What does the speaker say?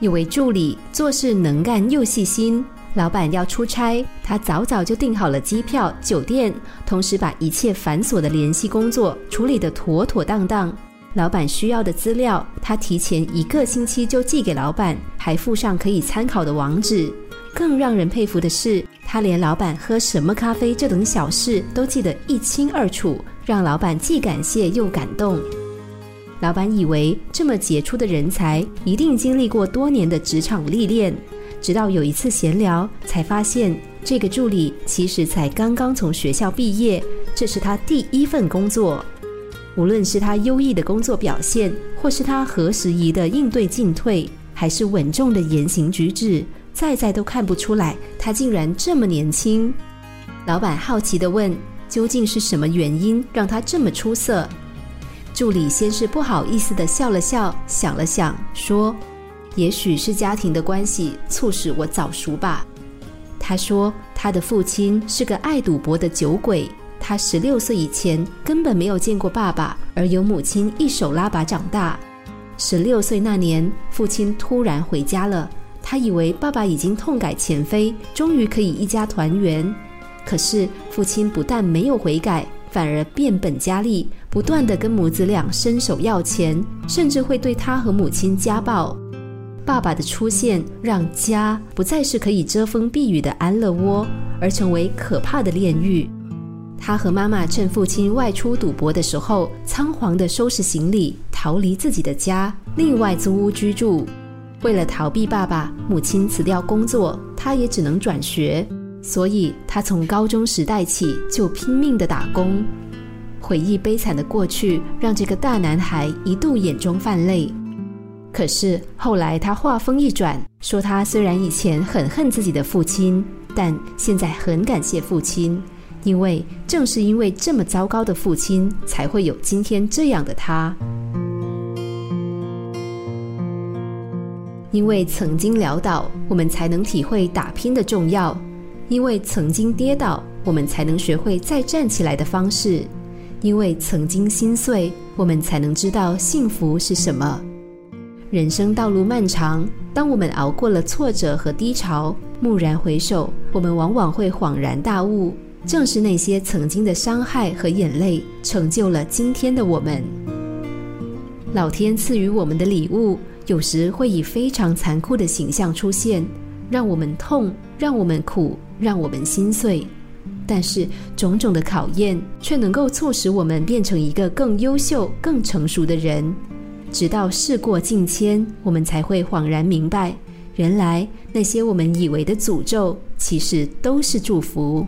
有位助理做事能干又细心，老板要出差，他早早就订好了机票、酒店，同时把一切繁琐的联系工作处理得妥妥当当。老板需要的资料，他提前一个星期就寄给老板，还附上可以参考的网址。更让人佩服的是，他连老板喝什么咖啡这等小事都记得一清二楚，让老板既感谢又感动。老板以为这么杰出的人才一定经历过多年的职场历练，直到有一次闲聊，才发现这个助理其实才刚刚从学校毕业，这是他第一份工作。无论是他优异的工作表现，或是他合时宜的应对进退，还是稳重的言行举止，再再都看不出来他竟然这么年轻。老板好奇地问：“究竟是什么原因让他这么出色？”助理先是不好意思地笑了笑，想了想，说：“也许是家庭的关系促使我早熟吧。”他说：“他的父亲是个爱赌博的酒鬼。”他十六岁以前根本没有见过爸爸，而由母亲一手拉拔长大。十六岁那年，父亲突然回家了，他以为爸爸已经痛改前非，终于可以一家团圆。可是父亲不但没有悔改，反而变本加厉，不断的跟母子俩伸手要钱，甚至会对他和母亲家暴。爸爸的出现让家不再是可以遮风避雨的安乐窝，而成为可怕的炼狱。他和妈妈趁父亲外出赌博的时候，仓皇地收拾行李，逃离自己的家，另外租屋居住。为了逃避爸爸，母亲辞掉工作，他也只能转学。所以，他从高中时代起就拼命的打工。回忆悲惨的过去，让这个大男孩一度眼中泛泪。可是后来，他话锋一转，说他虽然以前很恨自己的父亲，但现在很感谢父亲。因为正是因为这么糟糕的父亲，才会有今天这样的他。因为曾经潦倒，我们才能体会打拼的重要；因为曾经跌倒，我们才能学会再站起来的方式；因为曾经心碎，我们才能知道幸福是什么。人生道路漫长，当我们熬过了挫折和低潮，蓦然回首，我们往往会恍然大悟。正是那些曾经的伤害和眼泪，成就了今天的我们。老天赐予我们的礼物，有时会以非常残酷的形象出现，让我们痛，让我们苦，让我们心碎。但是种种的考验，却能够促使我们变成一个更优秀、更成熟的人。直到事过境迁，我们才会恍然明白，原来那些我们以为的诅咒，其实都是祝福。